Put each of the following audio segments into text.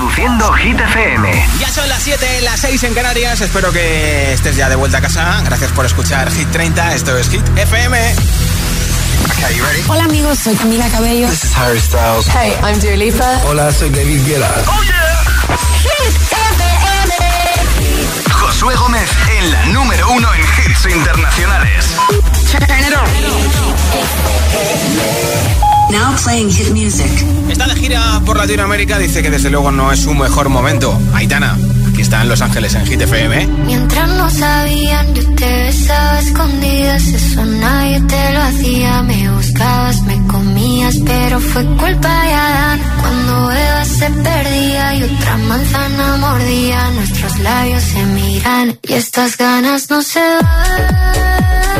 Reproduciendo Hit FM. Ya son las 7, las 6 en Canarias. Espero que estés ya de vuelta a casa. Gracias por escuchar Hit 30. Esto es Hit FM. Hola amigos, soy Camila Cabello. This is Harry Styles. Hey, I'm Dua Lipa. Hola, soy David Guetta. Oh yeah. Hit FM. Josué Gómez en la número uno en hits internacionales. Now playing hit music. Está de gira por Latinoamérica, dice que desde luego no es su mejor momento. Aitana, aquí está en Los Ángeles en Hit FM. Mientras no sabían, yo te besaba escondidas, eso nadie te lo hacía. Me buscabas, me comías, pero fue culpa de Adán. Cuando Eva se perdía y otra manzana mordía, nuestros labios se miran y estas ganas no se van.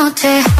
no te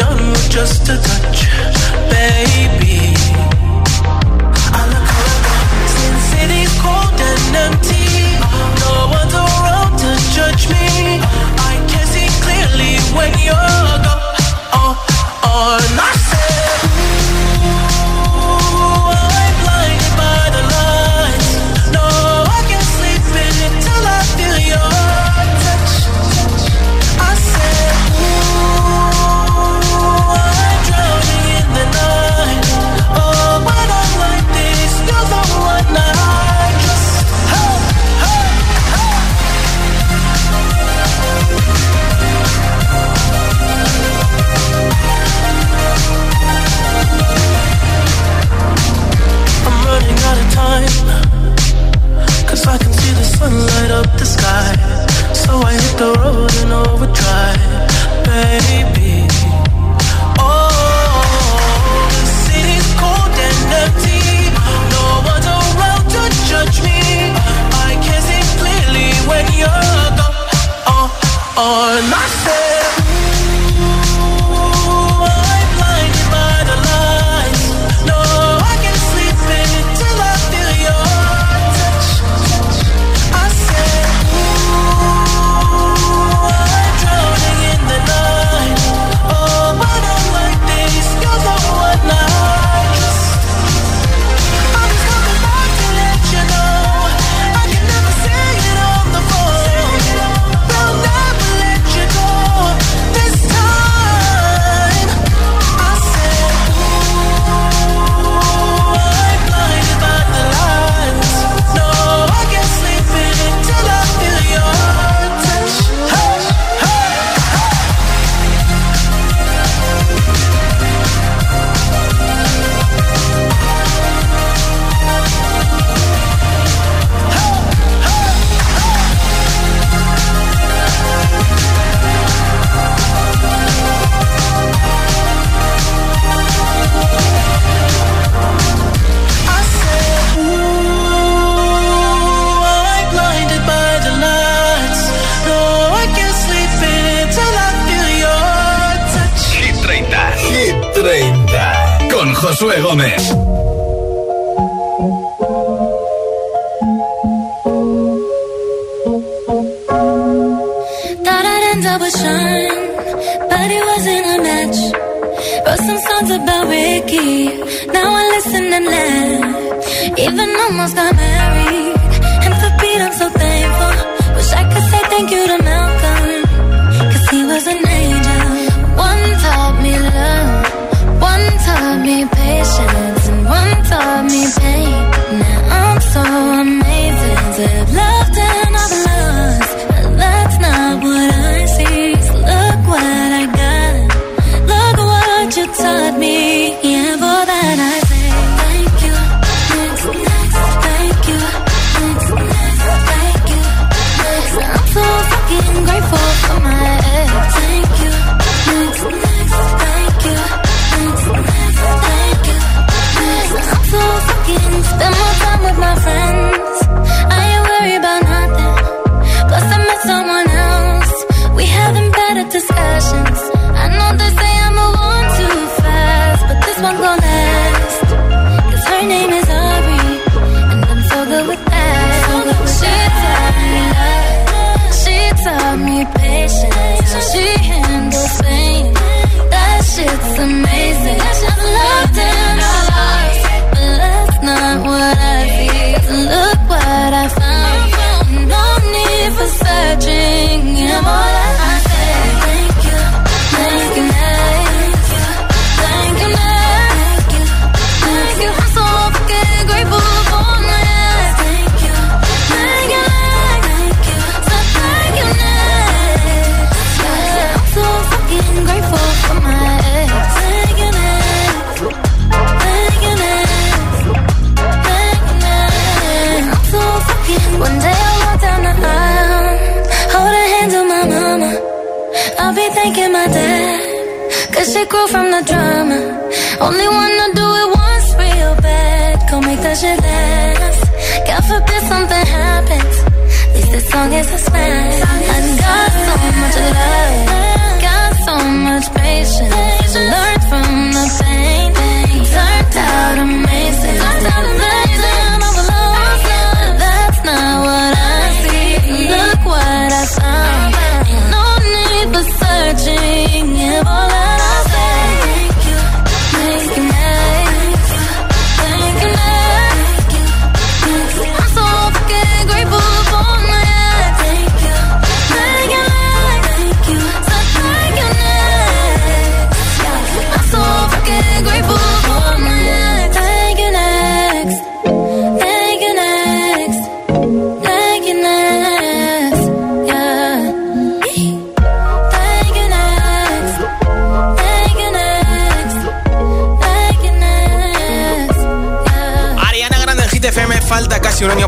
On just a touch,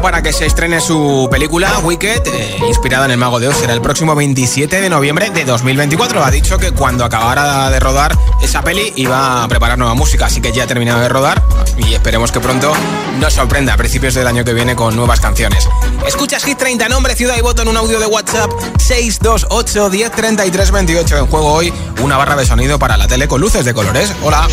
para que se estrene su película Wicked, eh, inspirada en el Mago de Oz. Será el próximo 27 de noviembre de 2024. Ha dicho que cuando acabara de rodar esa peli iba a preparar nueva música, así que ya ha terminado de rodar y esperemos que pronto nos sorprenda a principios del año que viene con nuevas canciones. Escuchas Hit 30, nombre, ciudad y voto en un audio de WhatsApp 628 1033 28. En juego hoy una barra de sonido para la tele con luces de colores. Hola.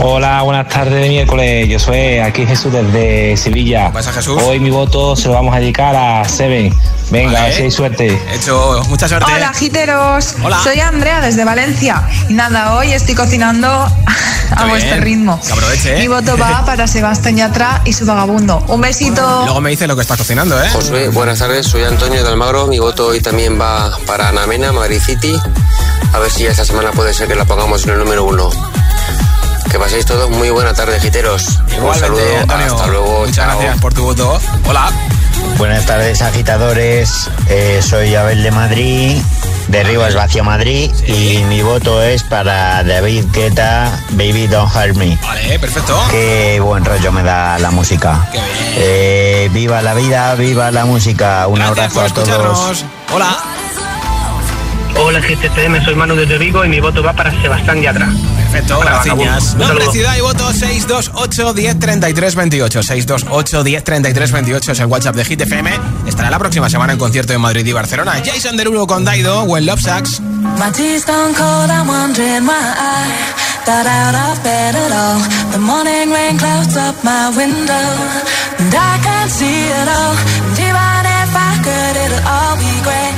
Hola, buenas tardes de miércoles. Yo soy aquí Jesús desde Sevilla. ¿Qué pasa, Jesús? Hoy mi voto se lo vamos a dedicar a Seven. Venga, Vale. a ver si hay suerte. He hecho mucha suerte. Hola, giteros. Hola. Soy Andrea desde Valencia. Y nada, hoy estoy cocinando a vuestro ritmo. Que aproveche, ¿eh? Mi voto va para Sebastián Yatra y su vagabundo. Un besito. Luego me dice lo que estás cocinando, ¿eh? Josué, buenas tardes, soy Antonio de Almagro. Mi voto hoy también va para Ana Mena, Madrid City. A ver si ya esta semana puede ser que la pongamos en el número uno. Que paséis todos muy buena tarde, giteros. Un Igualmente, saludo, Antonio. hasta luego, Muchas chao. gracias por tu voto. Hola. Buenas tardes, agitadores. Eh, soy Abel de Madrid, de Rivas Vacío Madrid, y mi voto es para David Guetta, Baby Don't Hurt Me. Vale, perfecto. Qué buen rollo me da la música. Qué bien. Eh, viva la vida, viva la música. Un Gracias por abrazo a todos. Hola. Hola GTCM, soy Manu desde Vigo y mi voto va para Sebastián Yatra. Perfecto, gracias. Nombre, ciudad y voto 628 10 33 28. 628 10 33 28 es el WhatsApp de Hit FM. Estará la próxima semana en concierto en Madrid y Barcelona. Jason Derulo con Daido, When Love Sucks. My tea's stone cold, I'm wondering why I got out of bed at all. The morning rain clouds up my window, and I can't see it all. And even if I could, it'll all be great.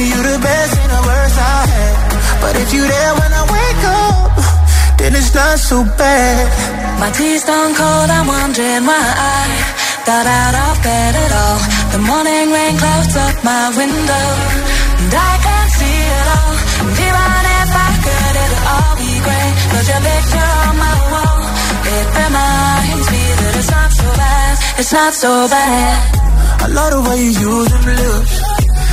You the best and the worst I had. But if you there when I wake up, then it's not so bad. My tea's stone cold, I'm wondering why I got out of bed at all. The morning rain clouds up my window, and I can't see it all. And even if I could, it'll all be great. Cause your picture on my wall, it reminds me that it's not so bad, it's not so bad. I love the way you use them lips.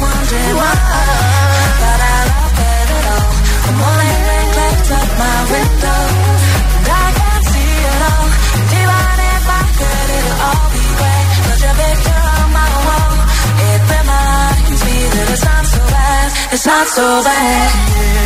wondering why. Out of bed at all. Morning my window. And I can't see it all. If I could, it'll all be your picture on my wall. It reminds me that it's not so bad. It's not so bad.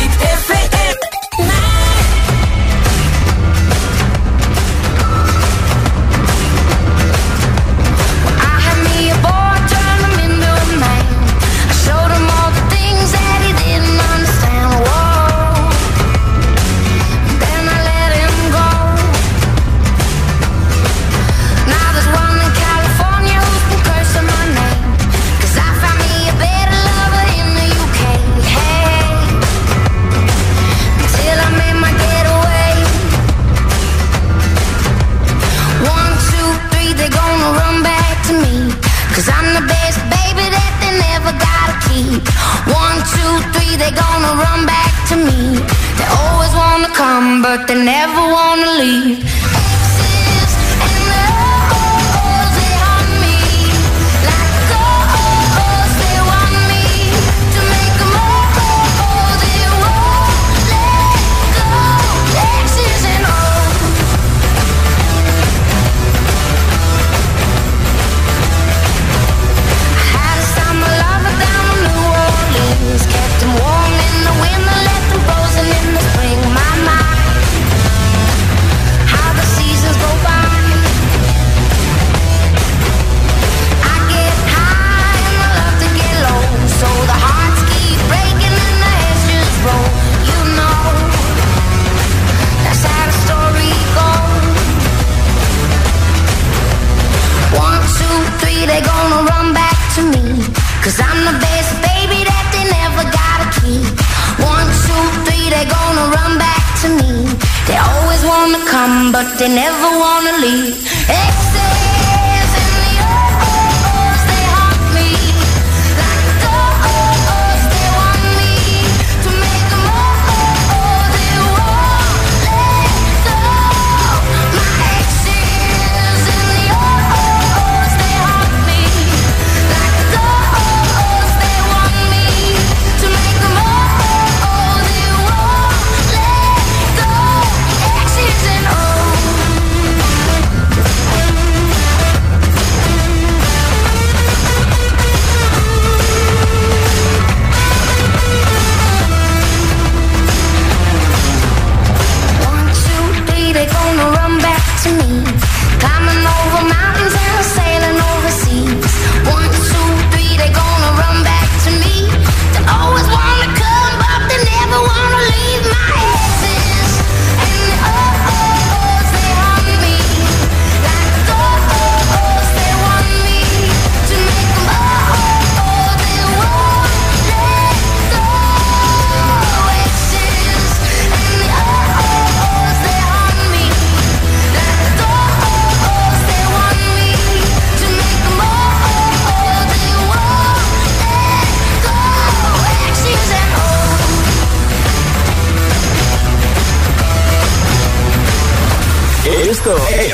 they gonna run back to me. They always wanna come, but they never wanna leave.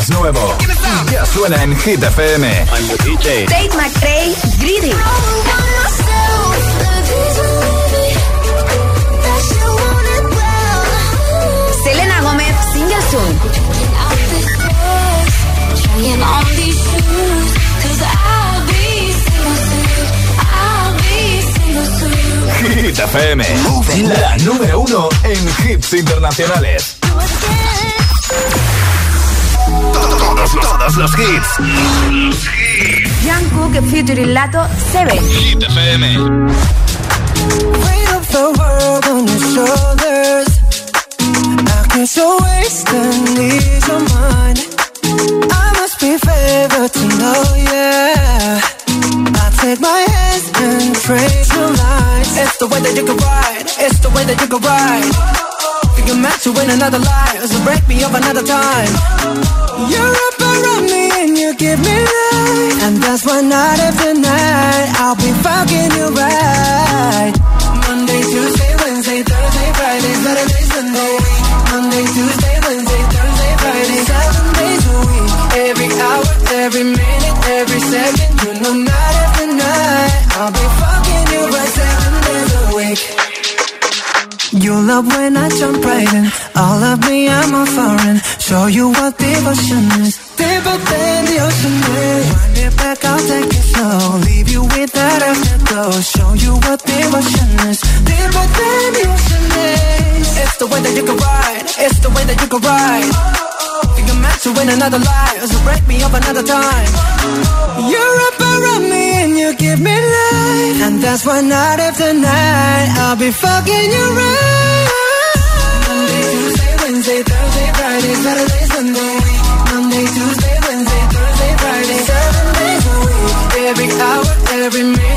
Nuevo. Ya suena en Hit FM. I'm the DJ. Tate McRae, Greedy. Selena Gómez, Single Soon. Hit FM, la número uno en hits internacionales. Todos, todos los hits. Jungkook featuring Lato, Seven. Hit FM. Weight of the world on your shoulders. I can so waste and ease your mind. I must be favored to know, yeah. I take my hands and trace your lines. It's the way that you can ride. It's the way that you can ride. You're meant to win another life, so break me up another time. You're up give me life, and that's why night after night I'll be fucking you right. Monday, Tuesday, Wednesday, Thursday, Friday, Saturday, Sunday. Monday, Tuesday, Wednesday, Thursday, Friday, seven days a week. Every hour, every minute, every second, you know night after night I'll be fucking you right seven days a week. You love when I jump right in. All of me, I'm a foreign. Show you what devotion is. Deeper than the ocean is. Wind it back, I'll take it slow. Leave you with that afterglow. Show you what devotion is. Deeper than the ocean is. It's the way that you can ride. It's the way that you can ride. Think I'm meant to win another life. So break me up another time. You're up around me and you give me life. And that's why night after night I'll be fucking you right. Wednesday, Thursday, Friday, Saturday, Sunday. Monday, Tuesday, Wednesday, Thursday, Friday, seven days a week. Every hour, every minute,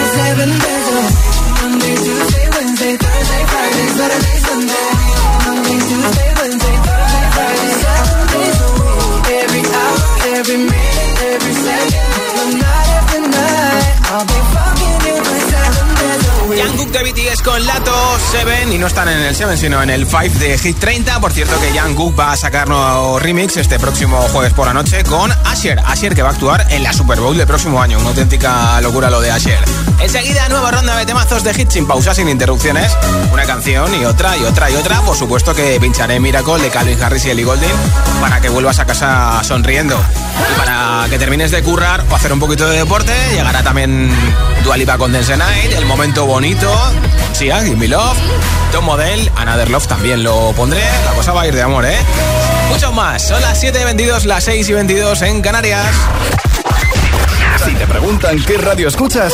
de BTS con Lato 7 y no están en el 7 sino en el 5 de Hit 30. Por cierto que Jungkook va a sacar nuevo remix este próximo jueves por la noche con Asher. Asher que va a actuar en la Super Bowl del próximo año. Una auténtica locura lo de Asher. Enseguida nueva ronda de temazos de hit sin pausas, sin interrupciones. Una canción y otra y otra y otra. Por supuesto que pincharé Miracle de Calvin Harris y Ellie Goulding para que vuelvas a casa sonriendo. Y para que termines de currar o hacer un poquito de deporte, llegará también Dualipa con Dance Night, el momento bonito, Sia, Give Me Love, Tom Model, Another Love también lo pondré. La cosa va a ir de amor, ¿eh? Mucho más. Son las 7 y 22, las 6 y 22 en Canarias. Si te preguntan qué radio escuchas,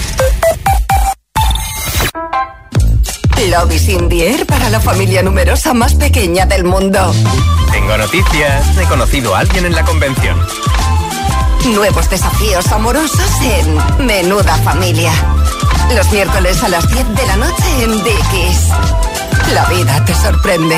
Love is in para la familia numerosa más pequeña del mundo. Tengo noticias. He conocido a alguien en la convención. Nuevos desafíos amorosos en Menuda Familia. Los miércoles a las 10 de la noche en Dickies. La vida te sorprende.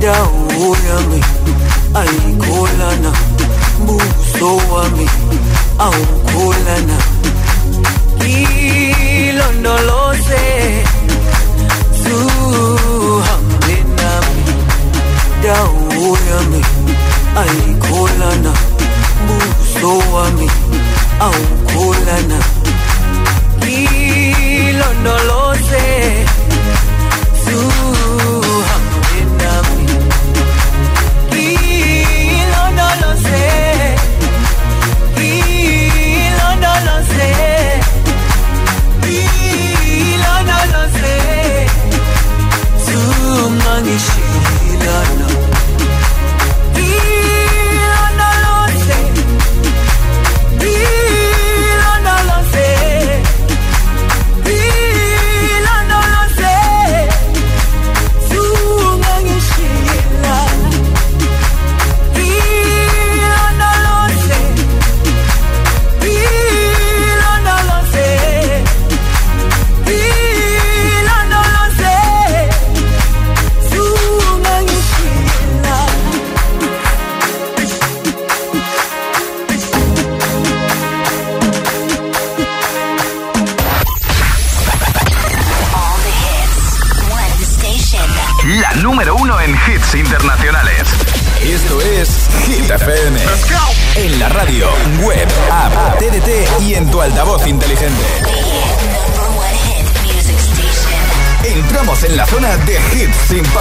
dawo yami aikolana, buso wami awukholana. Ilondoloze zuhambe nami. Dawo yami aikolana, buso wami awukholana. Ilondoloze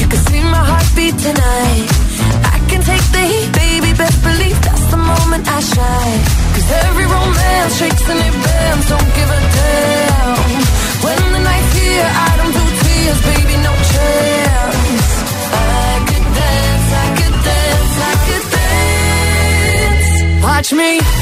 You can see my heartbeat tonight. I can take the heat, baby. Best believe that's the moment I every romance shakes and it bends. Don't give a damn. When the night's here, I don't do tears, baby. No chance. I could dance, I could dance, I could dance. Watch me.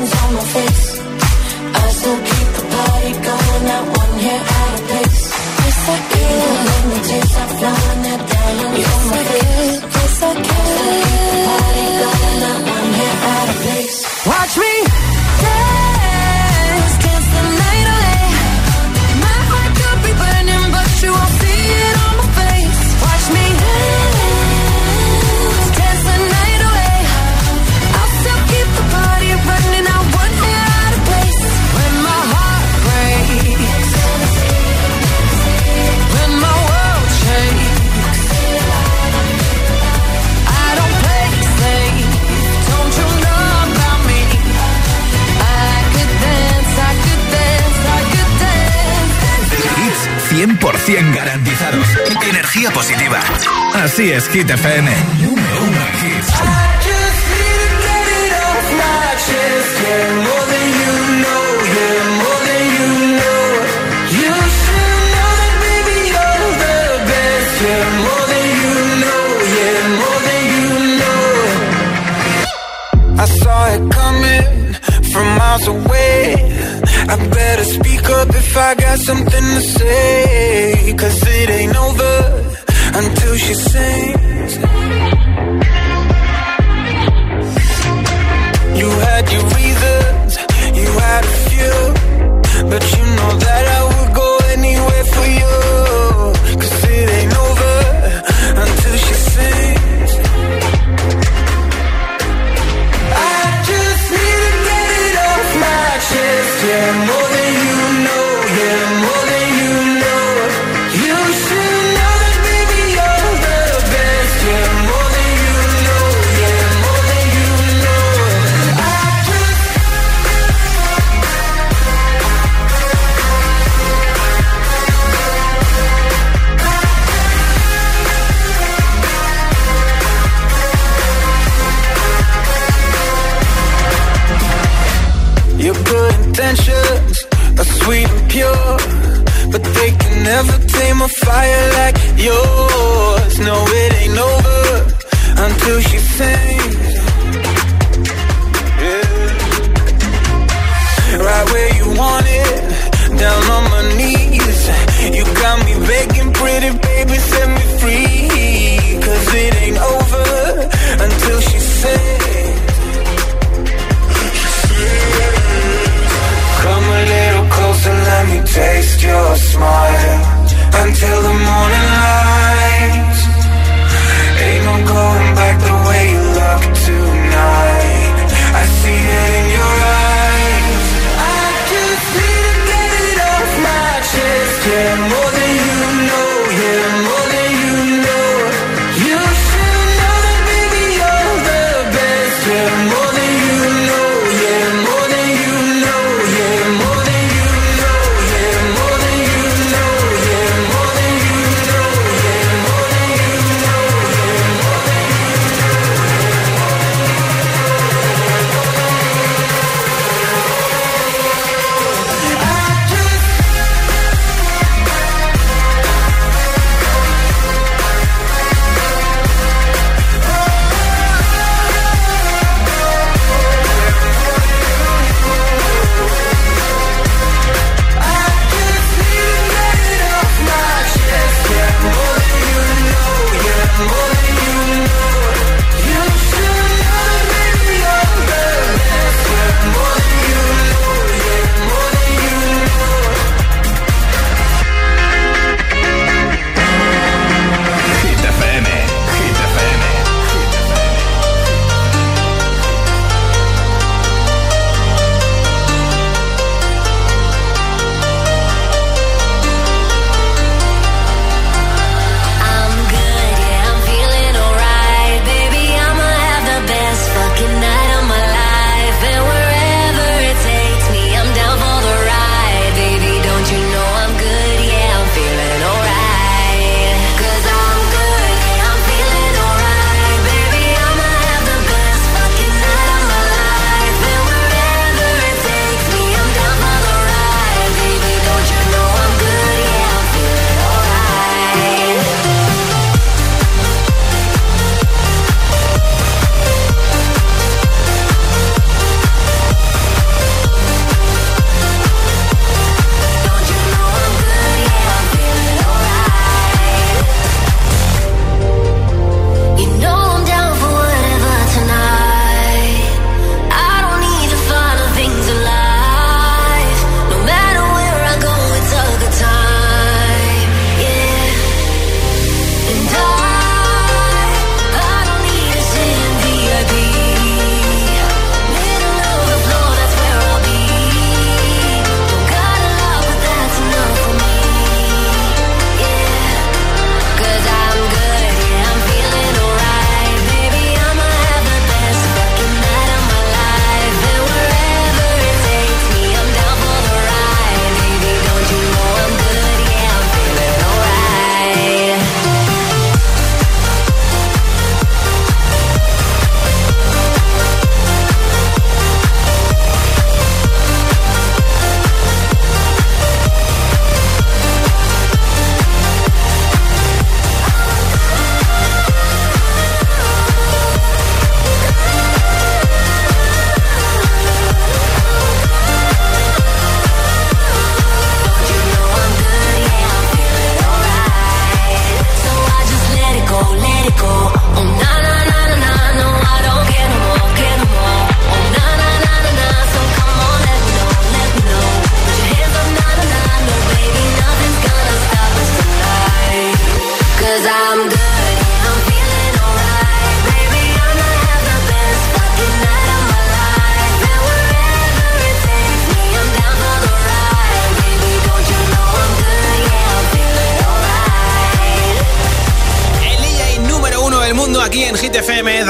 and 100 garantizados. Energía positiva. Así es, Hit FM. I saw it coming from miles away. I better speak up if I got something to say. she sings. You had your reasons, you had a few, but you know that. till the morning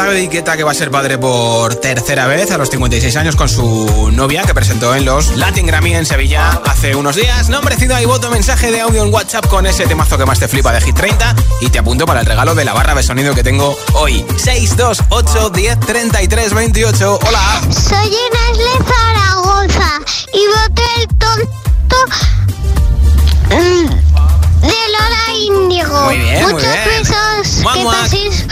David Guetta, que va a ser padre por tercera vez a los 56 años con su novia que presentó en los Latin Grammy en Sevilla hace unos días. Nombrecido ahí voto mensaje de audio en WhatsApp con ese temazo que más te flipa de Hit 30 y te apunto para el regalo de la barra de sonido que tengo hoy. 628 10 33 28. Hola. Soy Inés Zaragoza y voté el tonto mm, de Lola Índigo. Muy bien, muy Muchos bien. besos. Muah, que muah. paséis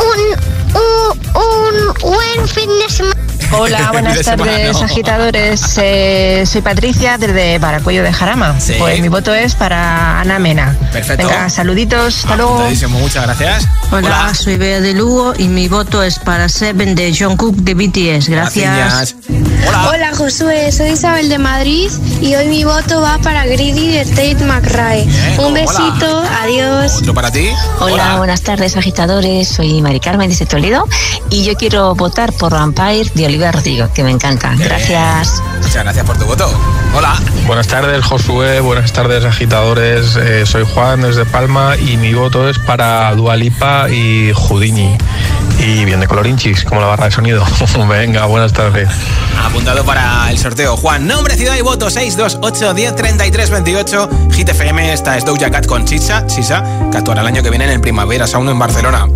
un, un, un buen fin de semana. Hola, buenas de semana, tardes, no. agitadores. Eh, soy Patricia desde Paracuello de Jarama. Sí. Pues mi voto es para Ana Mena. Perfecto. Venga, saluditos, hasta luego. Muchas gracias. Hola, soy Bea de Lugo y mi voto es para Seven de John Cook de BTS. Gracias. Hola Josué, soy Isabel de Madrid y hoy mi voto va para Greedy de Tate McRae. Un hola. besito, adiós. Otro para ti. Hola, buenas tardes agitadores, soy Mari Carmen desde Toledo y yo quiero votar por Vampire de Rodrigo, que me encanta. Gracias. Muchas gracias por tu voto. Hola. Buenas tardes, Josué. Buenas tardes, agitadores. Eh, soy Juan desde Palma y mi voto es para Dualipa y Houdini. Y bien de colorinchis, como la barra de sonido. Venga, buenas tardes. Apuntado para el sorteo. Juan, nombre, ciudad y voto 628 10 33 28. Hit FM, esta es Doja Cat con Chicha, Chisa, que actuará el año que viene en el Primavera Sound en Barcelona.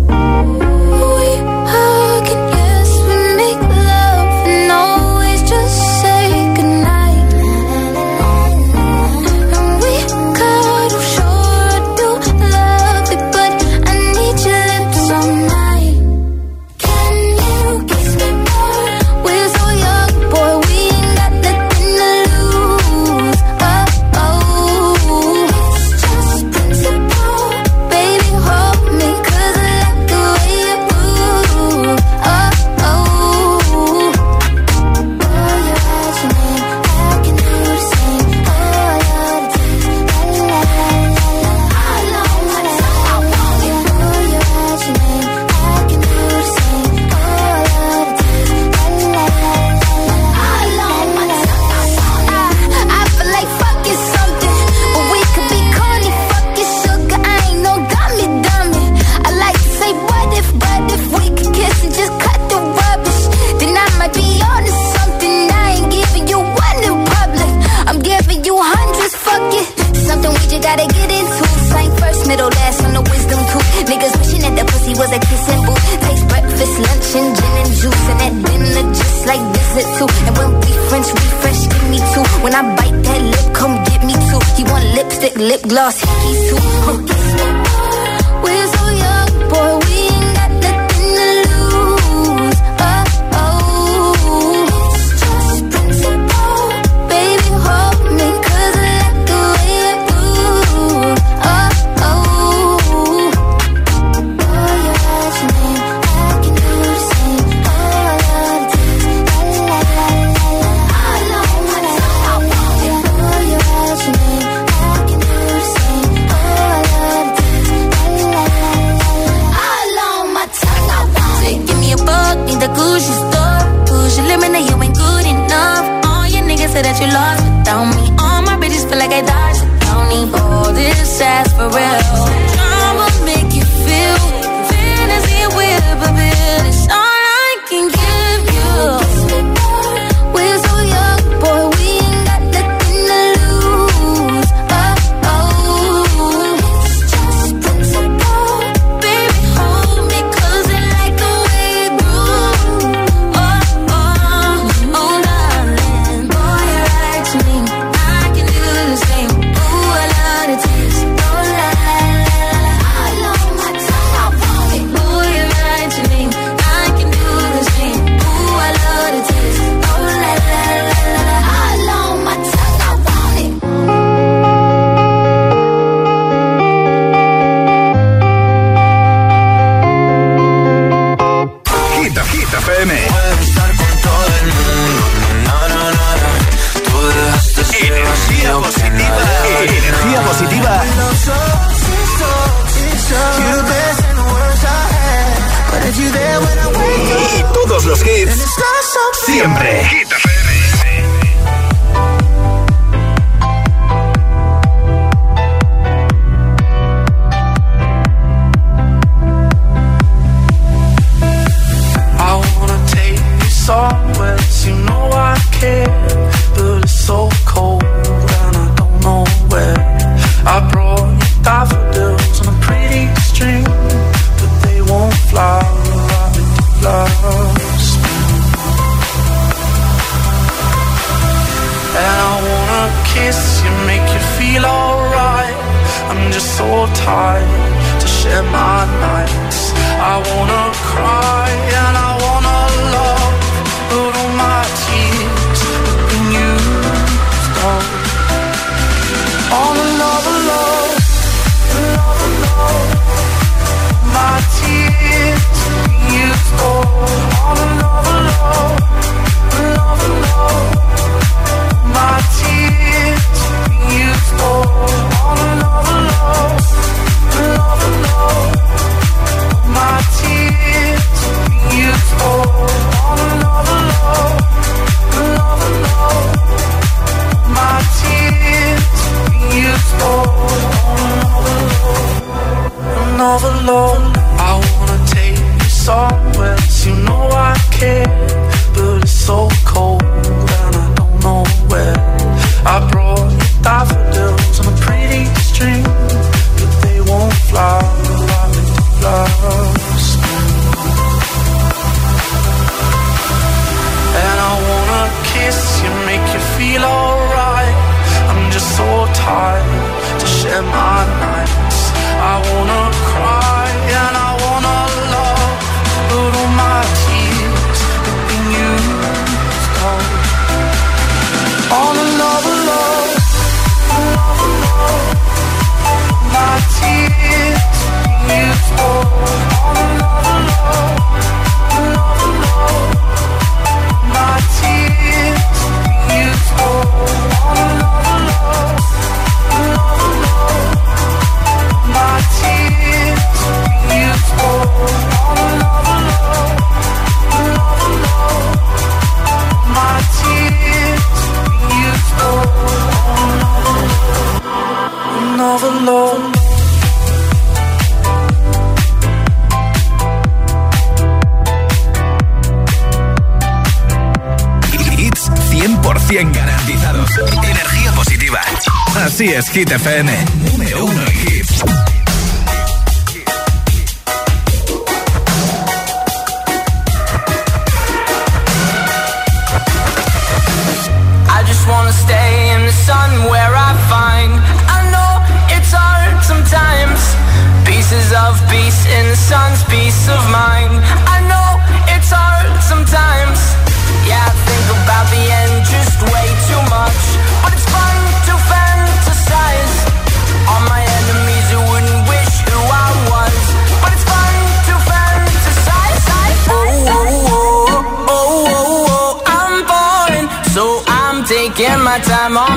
Hit FM.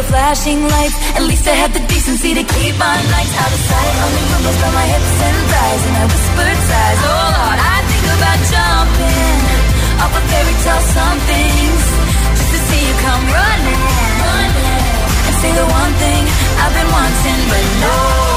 were flashing lights. At least I had the decency to keep my nights out of sight. Only rumbles down my hips and thighs, and I whispered sighs. Oh Lord, I think about jumping off a fairy tale something just to see you come running, running and say the one thing I've been wanting, but no.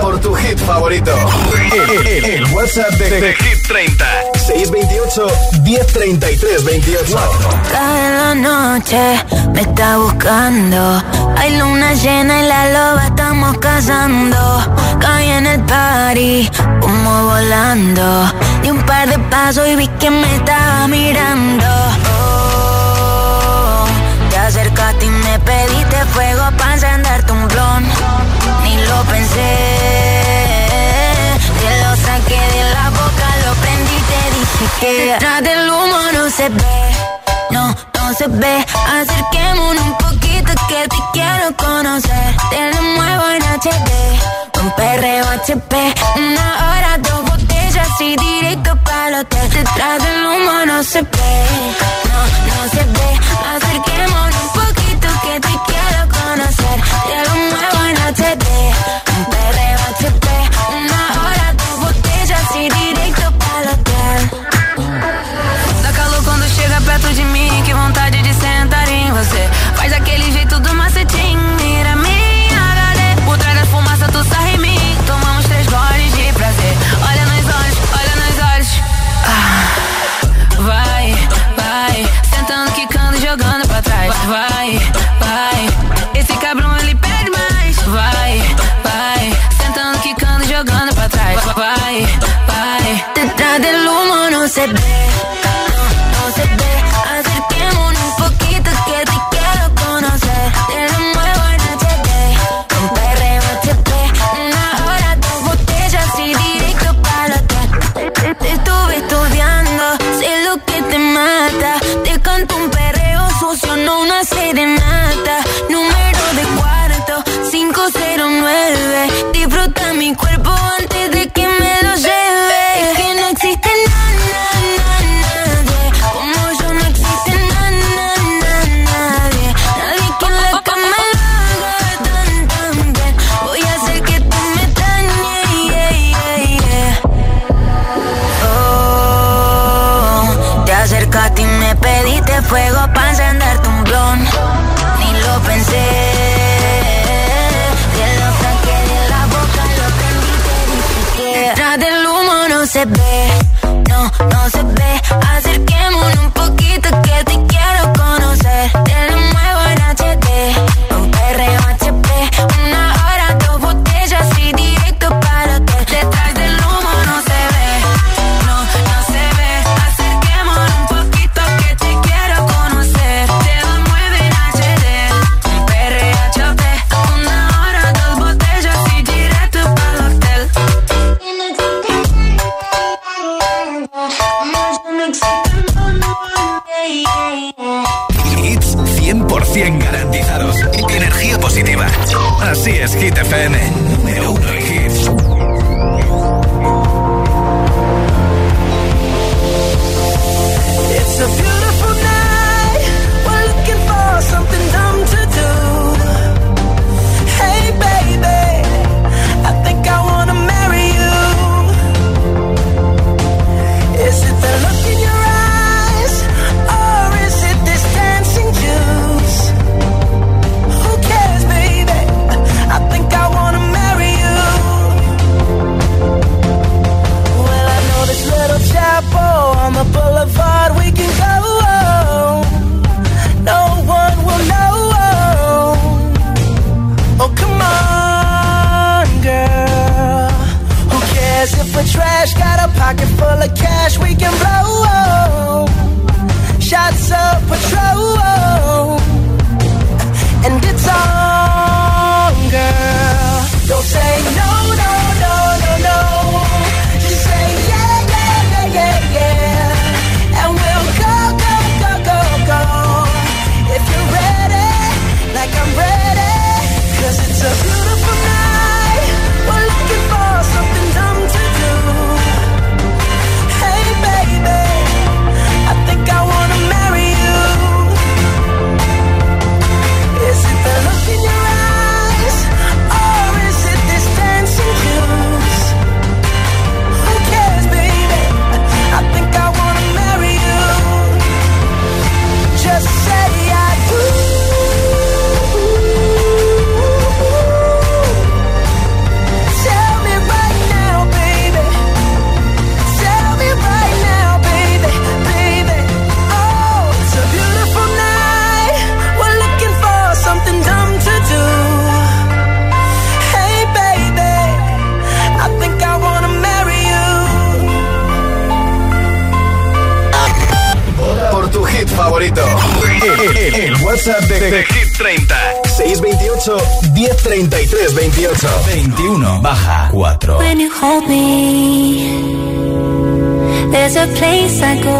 Por tu hit favorito. El, el, el WhatsApp de, de, de, Hit 30. 628 1033 28. Cada noche me está buscando. Hay luna llena y la loba estamos cazando. Caí en el party, humo volando. Di un par de pasos y vi que me estaba mirando pediste fuego para encenderte un blon. Ni lo pensé. Te lo saqué de la boca, lo prendí te dije que detrás del humo no se ve. No, no se ve. Acerquémonos un poquito que te quiero conocer. Te lo muevo en HD. Un perreo HP. Una hora, dos botellas y directo para los hotel. Detrás del humo no se ve. No, no se ve. Acerquémonos te quiero conocer. Te lo muevo, no te 21, baja 4. When you hold me, there's a place I go.